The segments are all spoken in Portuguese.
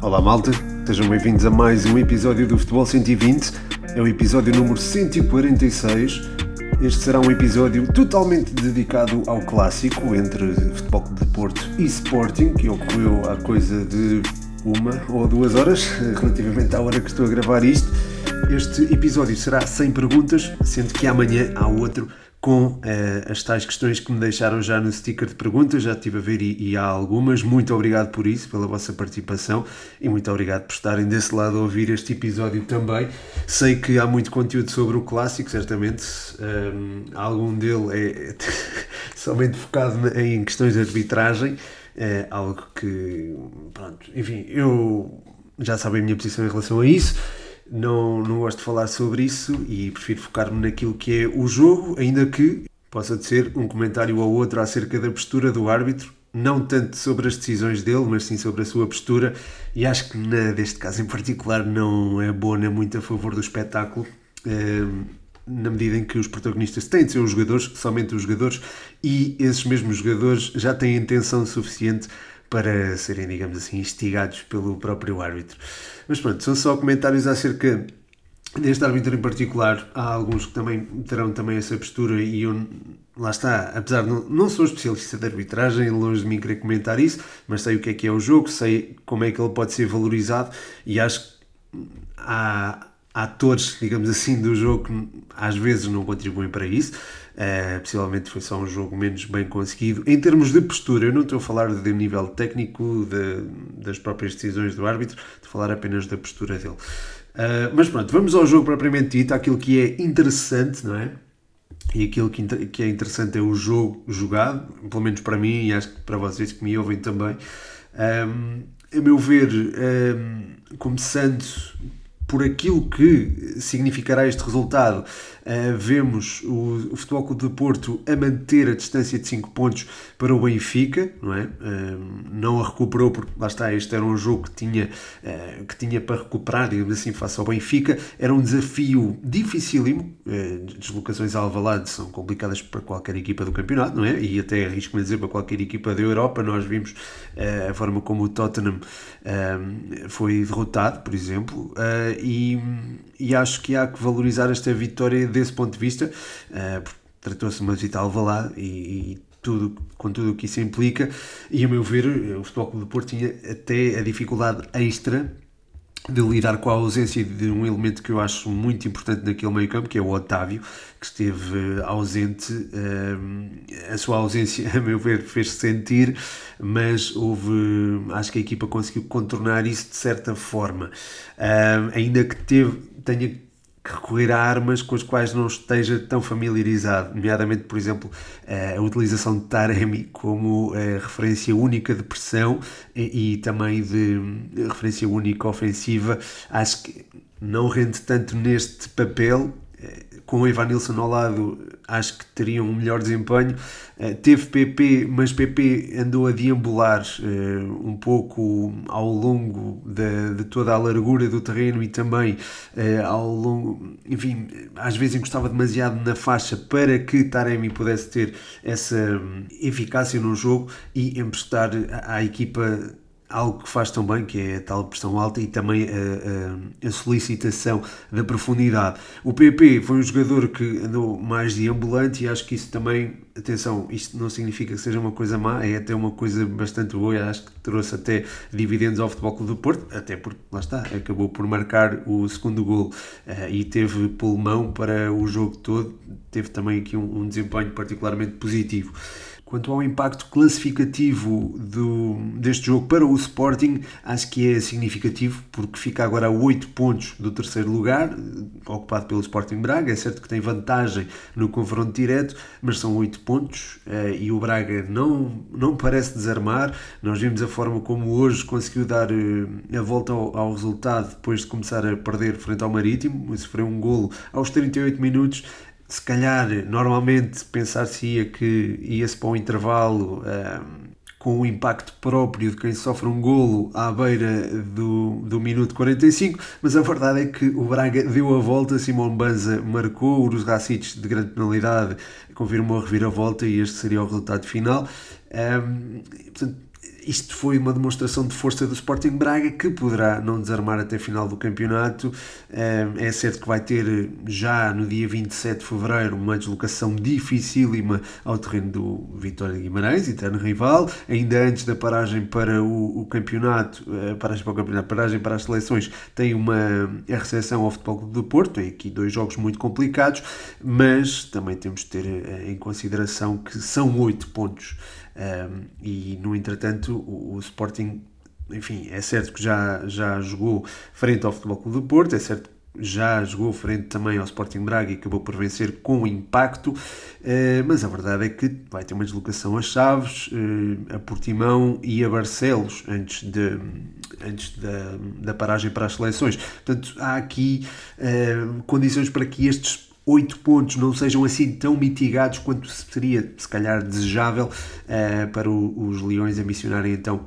Olá malta, sejam bem-vindos a mais um episódio do Futebol 120. É o episódio número 146. Este será um episódio totalmente dedicado ao clássico entre Futebol de Porto e Sporting, que ocorreu há coisa de uma ou duas horas, relativamente à hora que estou a gravar isto. Este episódio será sem perguntas, sendo que amanhã há outro com uh, as tais questões que me deixaram já no sticker de perguntas, já estive a ver e, e, há algumas. Muito obrigado por isso, pela vossa participação e muito obrigado por estarem desse lado a ouvir este episódio também. Sei que há muito conteúdo sobre o clássico, certamente. Um, algum dele é somente focado em questões de arbitragem, é algo que, pronto, enfim, eu já sabem a minha posição em relação a isso não, não gosto de falar sobre isso e prefiro focar-me naquilo que é o jogo, ainda que possa ser um comentário ou outro acerca da postura do árbitro, não tanto sobre as decisões dele, mas sim sobre a sua postura, e acho que na, deste caso em particular não é boa nem muito a favor do espetáculo. Ehm, na medida em que os protagonistas têm de ser os jogadores, somente os jogadores, e esses mesmos jogadores já têm intenção suficiente para serem, digamos assim, instigados pelo próprio árbitro. Mas pronto, são só comentários acerca deste árbitro em particular. Há alguns que também terão também essa postura e eu, lá está, apesar de não, não sou especialista de arbitragem, longe de mim querer comentar isso, mas sei o que é que é o jogo, sei como é que ele pode ser valorizado e acho que há atores, digamos assim, do jogo que às vezes não contribuem para isso. Uh, possivelmente foi só um jogo menos bem conseguido. Em termos de postura, eu não estou a falar de nível técnico, de, das próprias decisões do árbitro, estou a falar apenas da postura dele. Uh, mas pronto, vamos ao jogo propriamente dito, aquilo que é interessante, não é? E aquilo que, que é interessante é o jogo jogado, pelo menos para mim e acho que para vocês que me ouvem também. Um, a meu ver, um, começando por aquilo que significará este resultado, uh, vemos o, Futebol Clube de Porto a manter a distância de 5 pontos para o Benfica, não é? Uh, não a recuperou porque lá está, este era um jogo que tinha, uh, que tinha para recuperar, digamos assim, face ao Benfica. Era um desafio dificílimo. deslocações a Alvalade são complicadas para qualquer equipa do campeonato, não é? E até arrisco-me a dizer para qualquer equipa da Europa. Nós vimos a forma como o Tottenham foi derrotado, por exemplo e, e acho que há que valorizar esta vitória desse ponto de vista, uh, tratou-se de uma visita ao Valado e, e tudo, com tudo o que isso implica, e a meu ver, o Futebol Clube do Porto tinha até a dificuldade extra de lidar com a ausência de um elemento que eu acho muito importante naquele meio campo, que é o Otávio, que esteve ausente. A sua ausência, a meu ver, fez-se sentir, mas houve. Acho que a equipa conseguiu contornar isso de certa forma. Ainda que teve, tenha recorrer a armas com as quais não esteja tão familiarizado, nomeadamente, por exemplo, eh, a utilização de Taremi como eh, referência única de pressão e, e também de referência única ofensiva. Acho que não rende tanto neste papel eh, com o Evanilson ao lado, acho que teriam um melhor desempenho. Uh, teve PP, mas PP andou a deambular uh, um pouco ao longo de, de, toda a largura do terreno e também uh, ao longo, enfim, às vezes encostava demasiado na faixa para que Taremi pudesse ter essa hum, eficácia no jogo e emprestar à, à equipa algo que faz tão bem, que é a tal pressão alta e também a, a, a, solicitação da profundidade. O PP foi um jogador que andou mais deambulante e acho que isso também, atenção, isto não significa que seja uma coisa má, é até uma coisa bastante boa, e acho que trouxe até dividendos ao Futebol Clube do Porto, até porque, lá está, acabou por marcar o segundo gol uh, e teve pulmão para o jogo todo, teve também aqui um, um desempenho particularmente positivo. Quanto ao impacto classificativo do, deste jogo para o Sporting, acho que é significativo, porque fica agora a 8 pontos do terceiro lugar, ocupado pelo Sporting Braga. É certo que tem vantagem no confronto direto, mas são 8 pontos eh, e o Braga não, não parece desarmar. Nós vimos a forma como hoje conseguiu dar eh, a volta ao, ao resultado depois de começar a perder frente ao Marítimo, sofreu um golo aos 38 minutos se calhar, normalmente pensar-se-ia que ia-se para um intervalo um, com o impacto próprio de quem sofre um golo à beira do, do minuto 45, mas a verdade é que o Braga deu a volta, Simão Banza marcou, os Racites de grande penalidade confirmou a reviravolta e este seria o resultado final. Um, portanto, isto foi uma demonstração de força do Sporting Braga que poderá não desarmar até final do campeonato. É certo que vai ter já no dia 27 de fevereiro uma deslocação dificílima ao terreno do Vitória de Guimarães, eterno rival, ainda antes da paragem para o, o campeonato, paragem para o campeonato, paragem para as seleções, tem uma a recepção ao Futebol Clube do Porto, tem aqui dois jogos muito complicados, mas também temos de ter em consideração que são oito pontos um, e, no entretanto, o, o, Sporting, enfim, é certo que já, já jogou frente ao Futebol Clube do Porto, é certo já jogou frente também ao Sporting Braga e acabou por vencer com impacto, uh, mas a verdade é que vai ter uma deslocação a Chaves, uh, a Portimão e a Barcelos antes, de, antes da, da paragem para as seleções. Portanto, há aqui uh, condições para que estes oito pontos não sejam assim tão mitigados quanto seria, se calhar, desejável uh, para o, os Leões ambicionarem então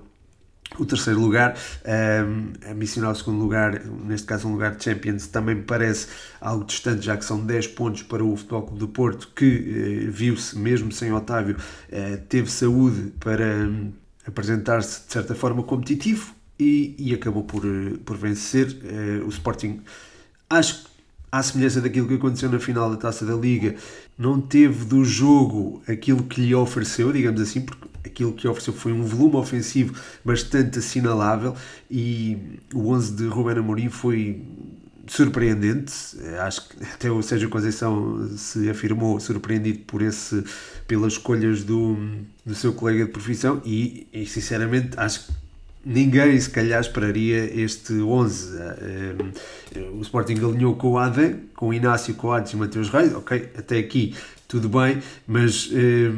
o terceiro lugar, um, eh, ambicionar o segundo lugar, neste caso um lugar de Champions, também me parece algo distante, já que são 10 pontos para o Futebol Clube do Porto, que uh, viu-se, mesmo sem Otávio, uh, teve saúde para um, apresentar-se de certa forma competitivo e, e acabou por, por vencer. o Sporting, acho que à semelhança daquilo que aconteceu na final da Taça da Liga, não teve do jogo aquilo que lhe ofereceu, digamos assim, porque aquilo que ofereceu foi um volume ofensivo bastante assinalável e o 11 de Ruben Amorim foi surpreendente. Acho que até o Sérgio Conceição se afirmou surpreendido por esse, pelas escolhas do, do seu colega de profissão e, e sinceramente acho que ninguém se calhar esperaria este 11. Eh, o Sporting alinhou com o Adam, com o Inácio Coates e Mateus Reis, ok, até aqui tudo bem, mas eh,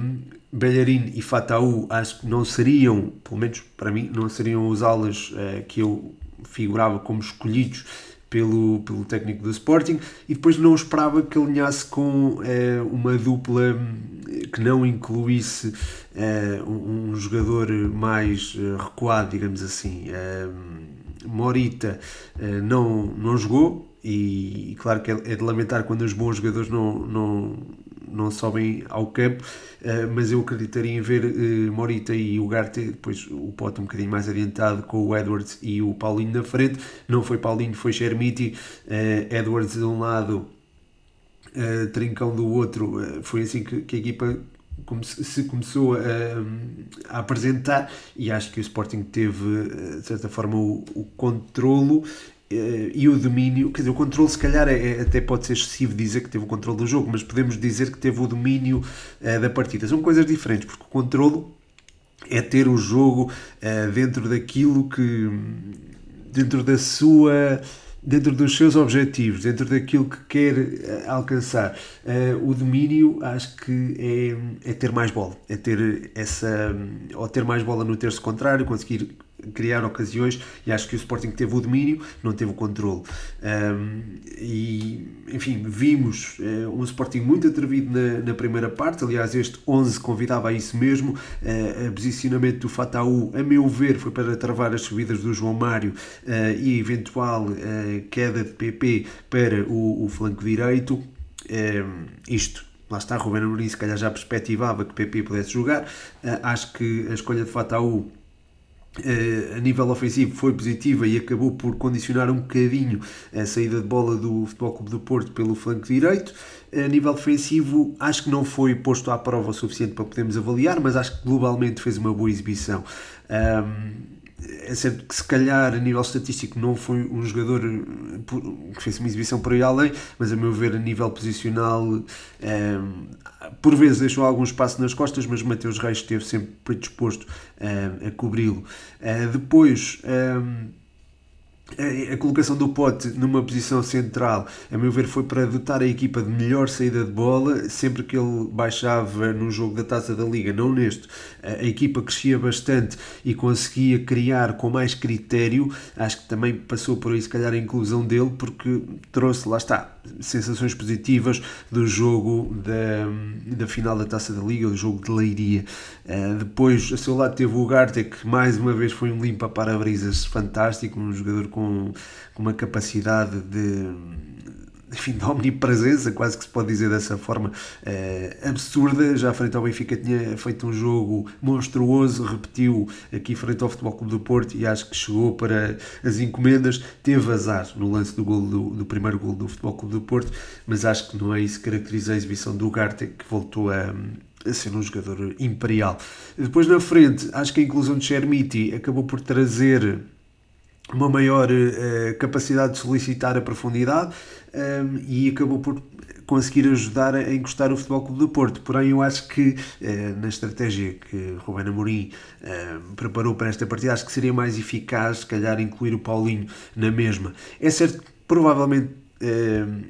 Bellerin e Fataú acho que não seriam, pelo menos para mim, não seriam os alas eh, que eu figurava como escolhidos pelo, pelo técnico do Sporting e depois não esperava que alinhasse com eh, uma dupla que não incluísse eh, um, um, jogador mais eh, recuado, digamos assim. Morita não, não jogou e, e claro que é, é de lamentar quando os bons jogadores não, não, não sobem ao campo, uh, mas eu acreditaria em ver uh, Morita e o Garte, depois o Pote um bocadinho mais adiantado com o Edwards e o Paulinho na frente. Não foi Paulinho, foi Chermiti, uh, Edwards de um lado, Trincão do outro. foi assim que, que a equipa se começou a, a, apresentar e acho que o Sporting teve de certa forma o, o controlo eh, e o domínio, quer dizer, o controle se calhar é, é, até pode ser excessivo dizer que teve o controle do jogo, mas podemos dizer que teve o domínio uh, da partida. São coisas diferentes, porque o controle é ter o jogo uh, dentro daquilo que dentro da sua dentro dos seus objetivos, dentro daquilo que quer uh, alcançar. O domínio acho que é, é ter mais bola, é ter essa ou ter mais bola no terço contrário, conseguir criar ocasiões e acho que o Sporting teve o domínio, não teve o controle. Um, e, enfim, vimos uh, um Sporting muito atrevido na, na, primeira parte, aliás, este 11 convidava a isso mesmo. Uh, o posicionamento do Fataú, a meu ver, foi para travar as subidas do João Mário uh, e eventual queda de PP para o, o flanco direito. Um, isto lá está, Ruben Amorim se calhar já perspectivava que PP pudesse jogar. acho que a escolha de Fataú a nível ofensivo foi positiva e acabou por condicionar um bocadinho a saída de bola do Futebol Clube do Porto pelo flanco direito. A nível defensivo, acho que não foi posto à prova o suficiente para podermos avaliar, mas acho que globalmente fez uma boa exibição. Um, é certo que se calhar a nível estatístico não foi um jogador que fez uma exibição por aí além, mas a meu ver a nível posicional um, por vezes deixou algum espaço nas costas, mas Mateus Reis esteve sempre predisposto um, a cobri-lo. Uh, depois um, a colocação do Pote numa posição central, a meu ver, foi para dotar a equipa de melhor saída de bola. Sempre que ele baixava no jogo da taça da Liga, não neste, a equipa crescia bastante e conseguia criar com mais critério. Acho que também passou por aí, se calhar, a inclusão dele, porque trouxe, lá está, sensações positivas do jogo da, da final da taça da Liga, o jogo de Leiria. Uh, depois, a seu lado, teve o Garte, que mais uma vez foi um limpa para-brisas fantástico, um jogador com, com uma capacidade de enfim, de omnipresença, quase que se pode dizer dessa forma, uh, absurda. Já frente ao Benfica tinha feito um jogo monstruoso, repetiu aqui frente ao Futebol Clube do Porto e acho que chegou para as encomendas. Teve azar no lance do, do, do primeiro gol do Futebol Clube do Porto, mas acho que não é isso que caracteriza a exibição do Ugarte, que voltou a a ser um jogador imperial. Depois na frente, acho que a inclusão de Chermiti acabou por trazer uma maior uh, capacidade de solicitar a profundidade um, e acabou por conseguir ajudar a encostar o Futebol Clube do Porto. Porém, eu acho que uh, na estratégia que Rubén Amorim preparou para esta partida, acho que seria mais eficaz, se calhar, incluir o Paulinho na mesma. É certo que provavelmente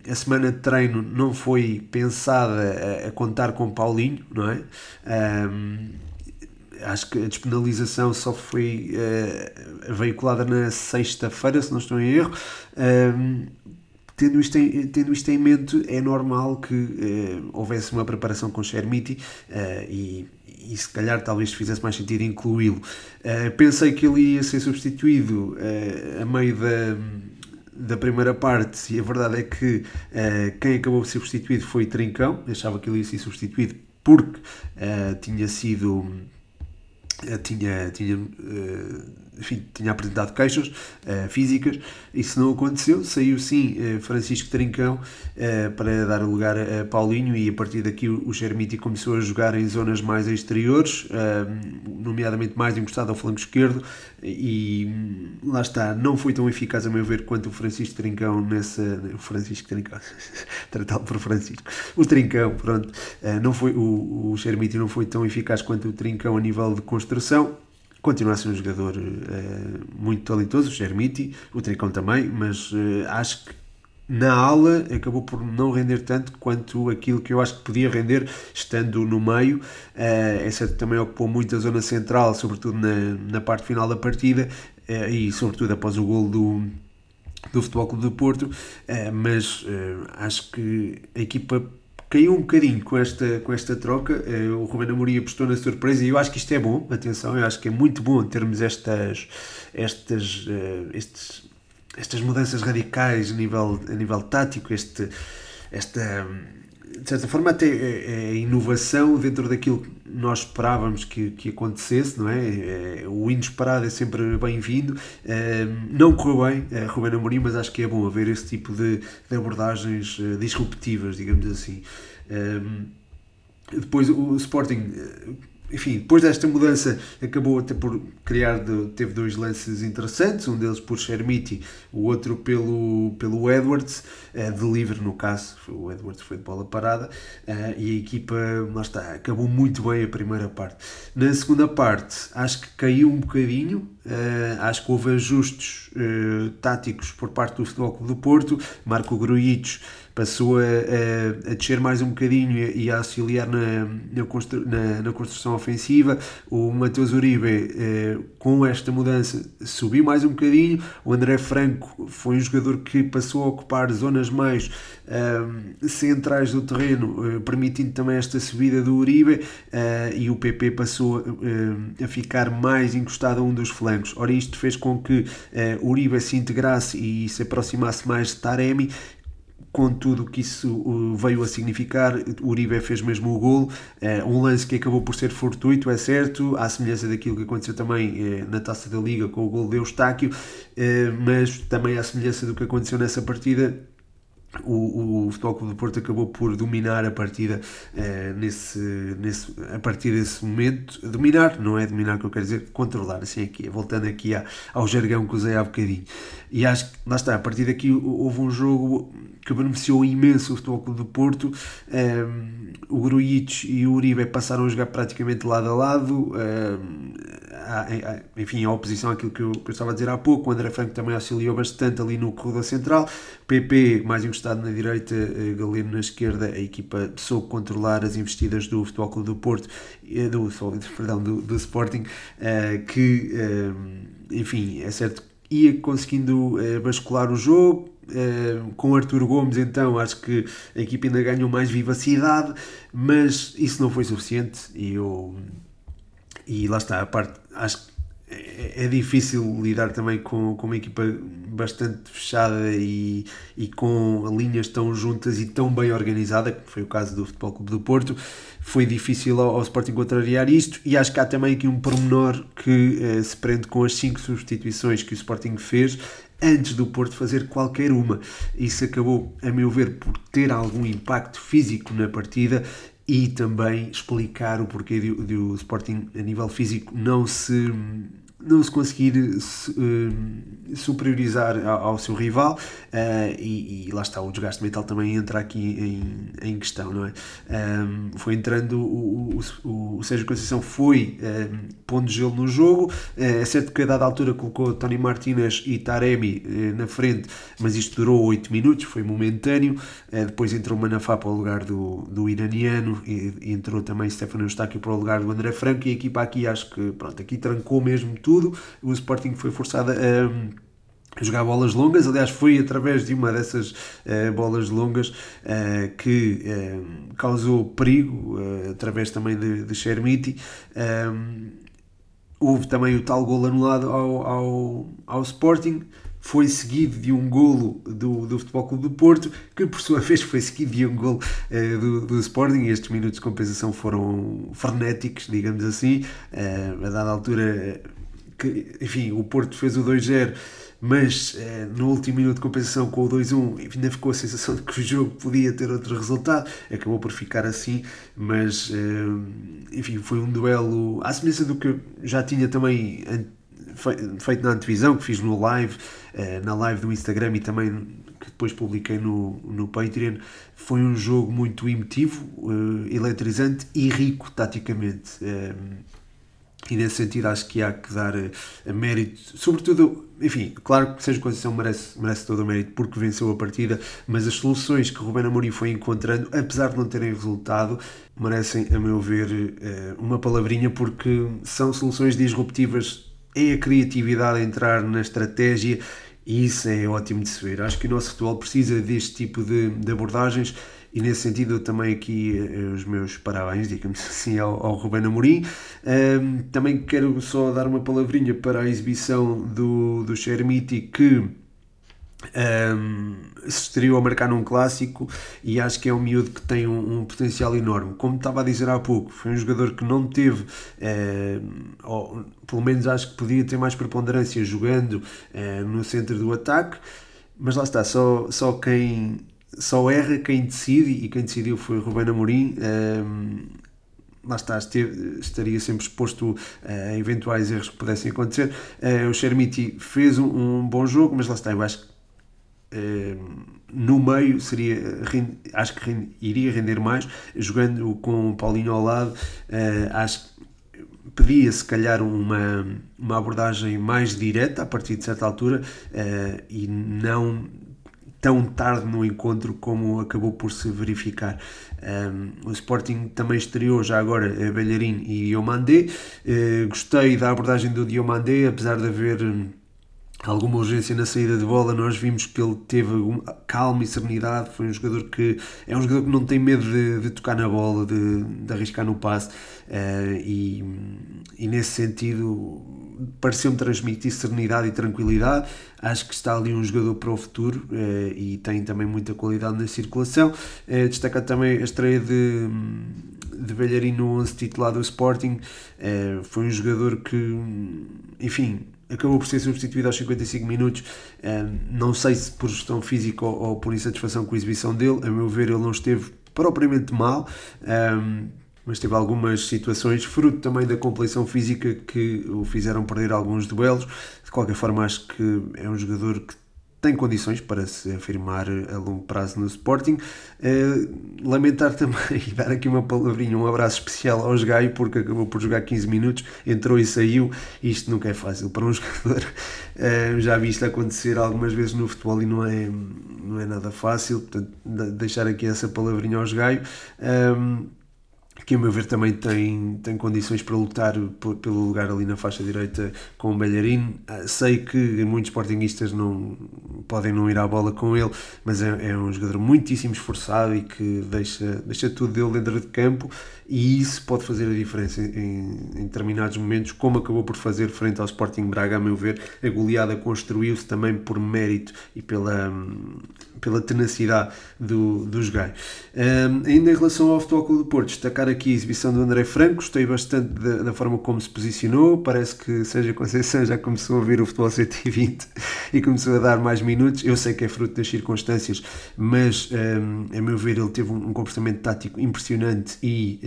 a semana de treino não foi pensada a, contar com Paulinho, não é? Acho que a despenalização só foi uh, veiculada na sexta-feira, se não estou em erro. Tendo, isto em, tendo isto em mente, é normal que uh, houvesse uma preparação com Chermiti uh, e, e se calhar talvez fizesse mais sentido incluí-lo. pensei que ele ia ser substituído a meio da da primeira parte, e a verdade é que quem acabou de ser substituído foi Trincão, achava que ele ia ser substituído porque tinha sido eh, tinha, tinha, eh, enfim, tinha apresentado queixas uh, físicas, isso não aconteceu, saiu sim uh, Francisco Trincão uh, para dar lugar a Paulinho e a partir daqui o, o Germiti começou a jogar em zonas mais exteriores, nomeadamente mais encostado ao flanco esquerdo e hum, lá está, não foi tão eficaz a meu ver quanto o Francisco Trincão nessa, o Francisco Trincão, tratá-lo por Francisco, o Trincão, pronto, não foi, o, o Germiti não foi tão eficaz quanto o Trincão a nível de construção, continua a ser um jogador uh, muito talentoso, o Germiti, o Trincão também, mas uh, acho que na ala acabou por não render tanto quanto aquilo que eu acho que podia render estando no meio. Uh, é certo também ocupou muito a zona central, sobretudo na, na parte final da partida uh, e sobretudo após o gol do, do Futebol Clube do Porto, uh, mas acho que a equipa caiu um bocadinho com esta, com esta troca. Uh, o Ruben Amorim apostou na surpresa e eu acho que isto é bom, atenção, eu acho que é muito bom termos estas, estas, uh, estes, estas mudanças radicais a nível, a nível tático, este, esta, de certa forma, até é, inovação dentro daquilo que nós esperávamos que, que acontecesse, não é? é o inesperado é sempre bem-vindo. não correu bem, Ruben Amorim, mas acho que é bom haver esse tipo de, de abordagens disruptivas, digamos assim. depois o Sporting enfim, depois desta mudança acabou até por criar, teve dois lances interessantes, um deles por Shermiti, o outro pelo, pelo Edwards, uh, de livre no caso, o Edwards foi de bola parada, uh, e a equipa, lá está, acabou muito bem a primeira parte. Na segunda parte, acho que caiu um bocadinho, uh, acho que houve ajustes táticos por parte do Futebol Clube do Porto, Marco Grujic passou a, a, a, descer mais um bocadinho e a auxiliar na, na, constru, na, na construção ofensiva. O Matheus Uribe, eh, com esta mudança, subiu mais um bocadinho. O André Franco foi um jogador que passou a ocupar zonas mais eh, centrais do terreno, eh, permitindo também esta subida do Uribe. Eh, e o PP passou eh, a ficar mais encostado a um dos flancos. Ora, isto fez com que eh, Uribe se integrasse e se aproximasse mais de Taremi com tudo o que isso uh, veio a significar, o Uribe fez mesmo o gol, uh, um lance que acabou por ser fortuito, é certo, à semelhança daquilo que aconteceu também uh, na Taça da Liga com o gol de Eustáquio, mas também à semelhança do que aconteceu nessa partida, o, o Futebol Clube do Porto acabou por dominar a partida uh, nesse, nesse, a partir desse momento. Dominar, não é dominar que eu quero dizer, controlar, assim aqui, voltando aqui à, ao jargão que usei há bocadinho. E acho que, lá está, a partir daqui houve um jogo que beneficiou imenso o Futebol Clube do Porto. Um, ehm, o Grujic e o Uribe passaram a jogar praticamente lado a lado. Um, ehm, enfim, a oposição àquilo que eu, que eu, estava a dizer há pouco. O André Franco também auxiliou bastante ali no corredor central. PP mais encostado na direita, eh, Galeno na esquerda. A equipa soube controlar as investidas do Futebol Clube do Porto, do, perdão, do, do Sporting, uh, que, enfim, é certo ia conseguindo bascular o jogo, Uh, com Arthur Gomes, então acho que a equipa ainda ganhou mais vivacidade, mas isso não foi suficiente e eu e lá está, a parte, acho que é, é difícil lidar também com, com uma equipa bastante fechada e, e com linhas tão juntas e tão bem organizada, que foi o caso do Futebol Clube do Porto. Foi difícil ao, ao Sporting contrariar isto e acho que há também aqui um pormenor que eh, se prende com as cinco substituições que o Sporting fez antes do Porto fazer qualquer uma. Isso acabou, a meu ver, por ter algum impacto físico na partida e também explicar o porquê do, o Sporting a nível físico não se não se conseguir uh, superiorizar ao, seu rival uh, e, lá está, o desgaste mental também entra aqui em, questão, não é? Um, foi entrando, o, o, o Sérgio Conceição foi um, pondo gelo no jogo, uh, é certo que a dada altura colocou Tony Martinez e Taremi na frente, mas isto durou 8 minutos, foi momentâneo, depois entrou Manafá para o lugar do, do iraniano entrou também Stefano Eustáquio para o lugar do André Franco e a equipa aqui acho que, pronto, aqui trancou mesmo tudo tudo. O Sporting foi forçado a jogar bolas longas, aliás foi através de uma dessas uh, bolas longas uh, que uh, causou perigo, através também de, de Chermiti. houve também o tal gol anulado ao, ao, ao Sporting, foi seguido de um golo do, do Futebol Clube do Porto, que por sua vez foi seguido de um golo uh, do, do Sporting. Estes minutos de compensação foram frenéticos, digamos assim. Uh, a dada altura que, enfim, o Porto fez o 2-0, mas eh, no último minuto de compensação com o 2-1 ainda ficou a sensação de que o jogo podia ter outro resultado, acabou por ficar assim, mas eh, enfim, foi um duelo à semelhança do que já tinha também feito na antevisão, que fiz no live, eh, na live do Instagram e também que depois publiquei no, no Patreon, foi um jogo muito emotivo, eletrizante e rico taticamente. E nesse sentido acho que há que dar uh, mérito, sobretudo, enfim, claro que Sérgio Conceição merece, merece todo o mérito porque venceu a partida, mas as soluções que Rubén Amorim foi encontrando, apesar de não terem resultado, merecem, a meu ver, uh, uma palavrinha porque são soluções disruptivas, é a criatividade a entrar na estratégia e isso é ótimo de se ver. Acho que o nosso futebol precisa deste tipo de, de abordagens e nesse sentido também aqui eh, os meus parabéns, digamos assim, ao, ao Ruben Amorim. Um, também quero só dar uma palavrinha para a exibição do, do Chermiti que um, se estreou a marcar num clássico e acho que é um miúdo que tem um, um, potencial enorme. Como estava a dizer há pouco, foi um jogador que não teve, ou pelo menos acho que podia ter mais preponderância jogando no centro do ataque, mas lá está, só, só quem só erra quem decide, e quem decidiu foi o Rubén Amorim. Um, lá está, esteve, estaria sempre exposto a eventuais erros que pudessem acontecer. Uh, o Chermiti fez um, um, bom jogo, mas lá está, eu acho que uh, no meio seria, acho que iria render mais, jogando com o Paulinho ao lado, uh, acho que pedia se calhar uma, uma abordagem mais direta a partir de certa altura e não tão tarde no encontro como acabou por se verificar. Um, o Sporting também estreou já agora a Bellerin e Diomandé. Uh, gostei da abordagem do Diomandé, apesar de haver hum, alguma urgência na saída de bola, nós vimos que ele teve calma e serenidade, foi um jogador que é um jogador que não tem medo de, de tocar na bola, de, de arriscar no passe uh, e, e nesse sentido pareceu-me transmitir serenidade e tranquilidade, acho que está ali um jogador para o futuro uh, e tem também muita qualidade na circulação, uh, destaca também a estreia de de Belharino no 11 titular do Sporting, foi um jogador que, enfim, acabou por ser substituído aos 55 minutos. não sei se por gestão física ou, por insatisfação com a exibição dele. A meu ver, ele não esteve propriamente mal. mas teve algumas situações, fruto também da complexão física, que o fizeram perder alguns duelos. De qualquer forma, acho que é um jogador que tem condições para se afirmar a longo prazo no Sporting. Uh, lamentar também e dar aqui uma palavrinha, um abraço especial ao Gaio, porque acabou por jogar 15 minutos, entrou e saiu. Isto nunca é fácil para um jogador. Uh, já vi isto acontecer algumas vezes no futebol e não é, não é nada fácil. Portanto, deixar aqui essa palavrinha ao Gaio. Um, que a meu ver também tem, tem condições para lutar pelo lugar ali na faixa direita com o Belharino. Ah, sei que muitos sportinguistas não podem não ir à bola com ele, mas é, é, um jogador muitíssimo esforçado e que deixa, deixa tudo dele dentro de campo e isso pode fazer a diferença em, em determinados momentos, como acabou por fazer frente ao Sporting Braga, a meu ver. A goleada construiu-se também por mérito e pela, pela tenacidade do, dos gajos. Um, ainda em relação ao Futebol Clube do Porto, destacar aqui a exibição do André Franco, gostei bastante da, da, forma como se posicionou, parece que Sérgio Conceição já começou a ouvir o Futebol 120 e começou a dar mais minutos, eu sei que é fruto das circunstâncias, mas um, a meu ver ele teve um, um comportamento tático impressionante e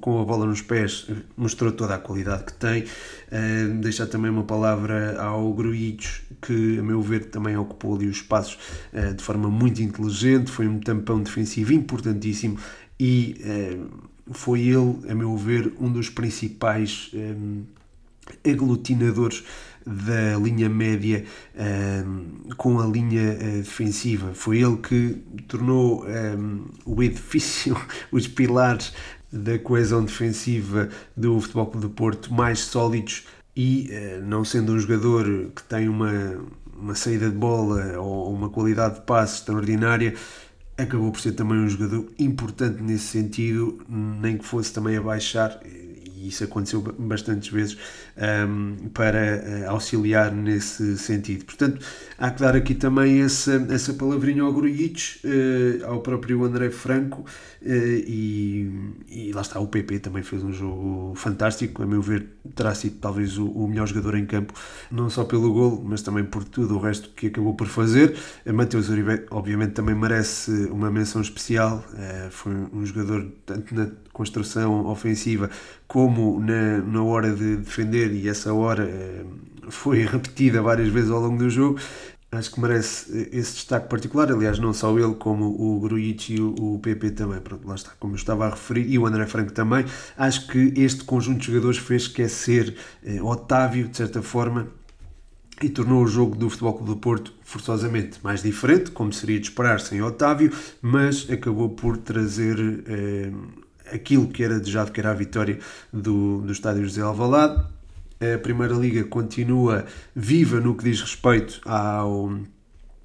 com a bola nos pés mostrou toda a qualidade que tem, deixar também uma palavra ao Gruitos, que a meu ver também ocupou ali os espaços uh, de forma muito inteligente, foi um tampão defensivo importantíssimo e uh, foi ele, a meu ver, um dos principais eh, aglutinadores da linha média um, com a linha uh, defensiva. Foi ele que tornou um, o edifício, os pilares da coesão defensiva do Futebol Clube do Porto mais sólidos e, uh, não sendo um jogador que tem uma uma saída de bola ou uma qualidade de passe extraordinária, acabou por ser também um jogador importante nesse sentido, nem que fosse também a baixar, isso aconteceu bastantes vezes, um, para eh, auxiliar nesse sentido. Portanto, há que dar aqui também essa, essa palavrinha ao Grujic, uh, ao próprio André Franco, uh, e, e lá está, o PP também fez um jogo fantástico, a meu ver terá sido talvez o, o melhor jogador em campo, não só pelo gol, mas também por tudo o resto que acabou por fazer. Mateus Uribe, obviamente, também merece uma menção especial, uh, foi um jogador tanto na construção ofensiva como na, na hora de defender, e essa hora eh, foi repetida várias vezes ao longo do jogo, acho que merece esse destaque particular. Aliás, não só ele, como o Grujic e o, PP também. Pronto, lá está, como eu estava a referir, e o André Franco também. Acho que este conjunto de jogadores fez esquecer eh, Otávio, de certa forma, e tornou o jogo do Futebol Clube do Porto forçosamente mais diferente, como seria de esperar sem Otávio, mas acabou por trazer eh, aquilo que era desejado, que era a vitória do, do estádio José Alvalade. A Primeira Liga continua viva no que diz respeito ao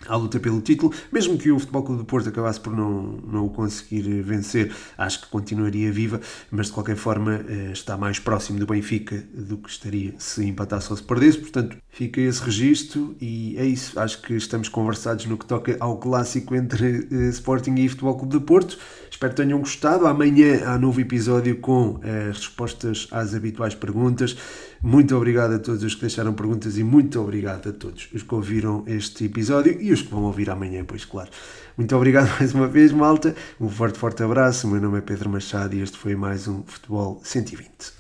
à luta pelo título, mesmo que o Futebol Clube do Porto acabasse por não, não o conseguir vencer, acho que continuaria viva, mas de qualquer forma eh, está mais próximo do Benfica do que estaria se empatasse ou se perdesse, portanto fica esse registro e é isso, acho que estamos conversados no que toca ao clássico entre eh, Sporting e Futebol Clube do Porto, espero que tenham gostado, amanhã há novo episódio com as respostas às habituais perguntas, muito obrigado a todos os que deixaram perguntas e muito obrigado a todos os que ouviram este episódio e os que vão ouvir amanhã, pois claro. Muito obrigado mais uma vez, malta. Um forte, forte abraço. O meu nome é Pedro Machado e este foi mais um Futebol 120.